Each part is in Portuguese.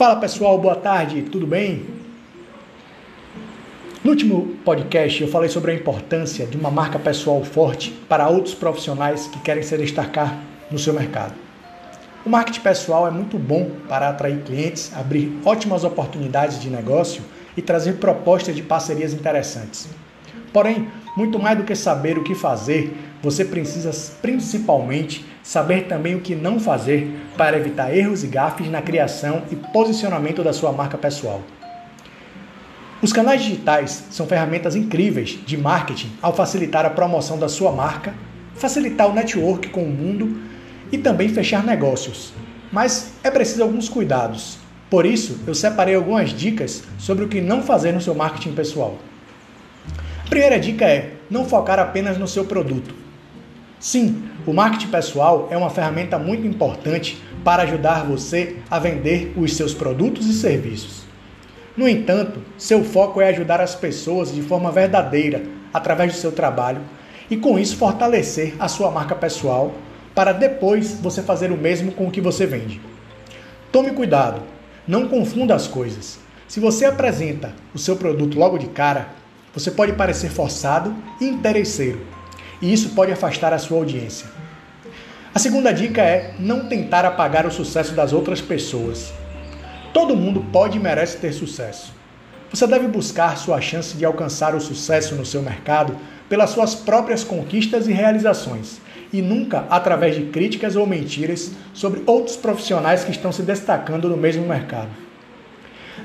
Fala pessoal, boa tarde, tudo bem? No último podcast eu falei sobre a importância de uma marca pessoal forte para outros profissionais que querem se destacar no seu mercado. O marketing pessoal é muito bom para atrair clientes, abrir ótimas oportunidades de negócio e trazer propostas de parcerias interessantes. Porém, muito mais do que saber o que fazer, você precisa principalmente saber também o que não fazer para evitar erros e gafes na criação e posicionamento da sua marca pessoal. Os canais digitais são ferramentas incríveis de marketing ao facilitar a promoção da sua marca, facilitar o network com o mundo e também fechar negócios. Mas é preciso alguns cuidados. Por isso, eu separei algumas dicas sobre o que não fazer no seu marketing pessoal. Primeira dica é não focar apenas no seu produto. Sim, o marketing pessoal é uma ferramenta muito importante para ajudar você a vender os seus produtos e serviços. No entanto, seu foco é ajudar as pessoas de forma verdadeira através do seu trabalho e com isso fortalecer a sua marca pessoal para depois você fazer o mesmo com o que você vende. Tome cuidado, não confunda as coisas. Se você apresenta o seu produto logo de cara, você pode parecer forçado e interesseiro e isso pode afastar a sua audiência. A segunda dica é não tentar apagar o sucesso das outras pessoas. Todo mundo pode e merece ter sucesso. Você deve buscar sua chance de alcançar o sucesso no seu mercado pelas suas próprias conquistas e realizações, e nunca através de críticas ou mentiras sobre outros profissionais que estão se destacando no mesmo mercado.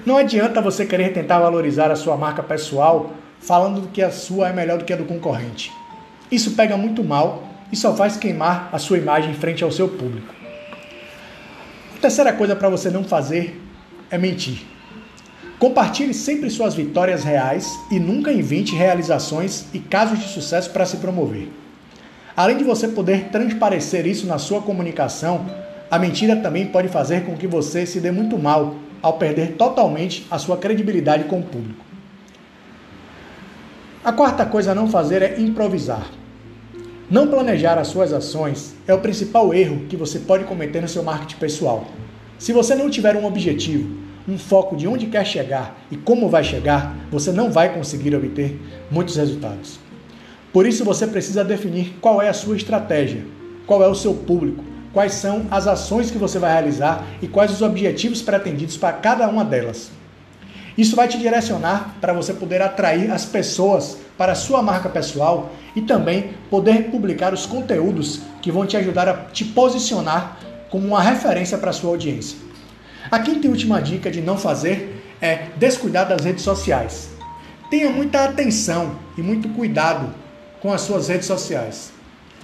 Não adianta você querer tentar valorizar a sua marca pessoal falando que a sua é melhor do que a do concorrente. Isso pega muito mal e só faz queimar a sua imagem frente ao seu público. A terceira coisa para você não fazer é mentir. Compartilhe sempre suas vitórias reais e nunca invente realizações e casos de sucesso para se promover. Além de você poder transparecer isso na sua comunicação, a mentira também pode fazer com que você se dê muito mal ao perder totalmente a sua credibilidade com o público. A quarta coisa a não fazer é improvisar. Não planejar as suas ações é o principal erro que você pode cometer no seu marketing pessoal. Se você não tiver um objetivo, um foco de onde quer chegar e como vai chegar, você não vai conseguir obter muitos resultados. Por isso você precisa definir qual é a sua estratégia, qual é o seu público, quais são as ações que você vai realizar e quais os objetivos pretendidos para cada uma delas. Isso vai te direcionar para você poder atrair as pessoas para a sua marca pessoal e também poder publicar os conteúdos que vão te ajudar a te posicionar como uma referência para a sua audiência. A quinta e última dica de não fazer é descuidar das redes sociais. Tenha muita atenção e muito cuidado com as suas redes sociais.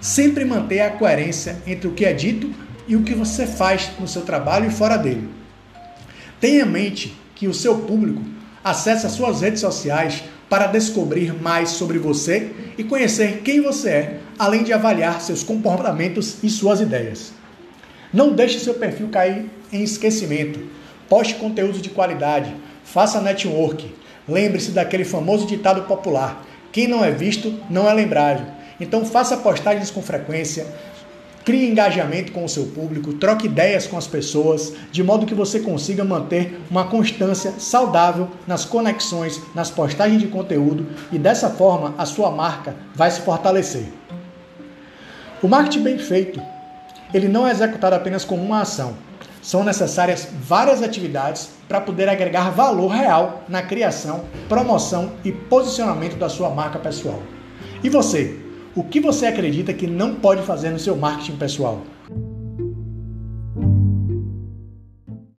Sempre mantenha a coerência entre o que é dito e o que você faz no seu trabalho e fora dele. Tenha em mente que o seu público acesse as suas redes sociais para descobrir mais sobre você e conhecer quem você é, além de avaliar seus comportamentos e suas ideias. Não deixe seu perfil cair em esquecimento. Poste conteúdos de qualidade, faça network. Lembre-se daquele famoso ditado popular: quem não é visto não é lembrado. Então faça postagens com frequência, Crie engajamento com o seu público, troque ideias com as pessoas, de modo que você consiga manter uma constância saudável nas conexões, nas postagens de conteúdo e dessa forma a sua marca vai se fortalecer. O marketing bem feito, ele não é executado apenas como uma ação. São necessárias várias atividades para poder agregar valor real na criação, promoção e posicionamento da sua marca pessoal. E você, o que você acredita que não pode fazer no seu marketing pessoal?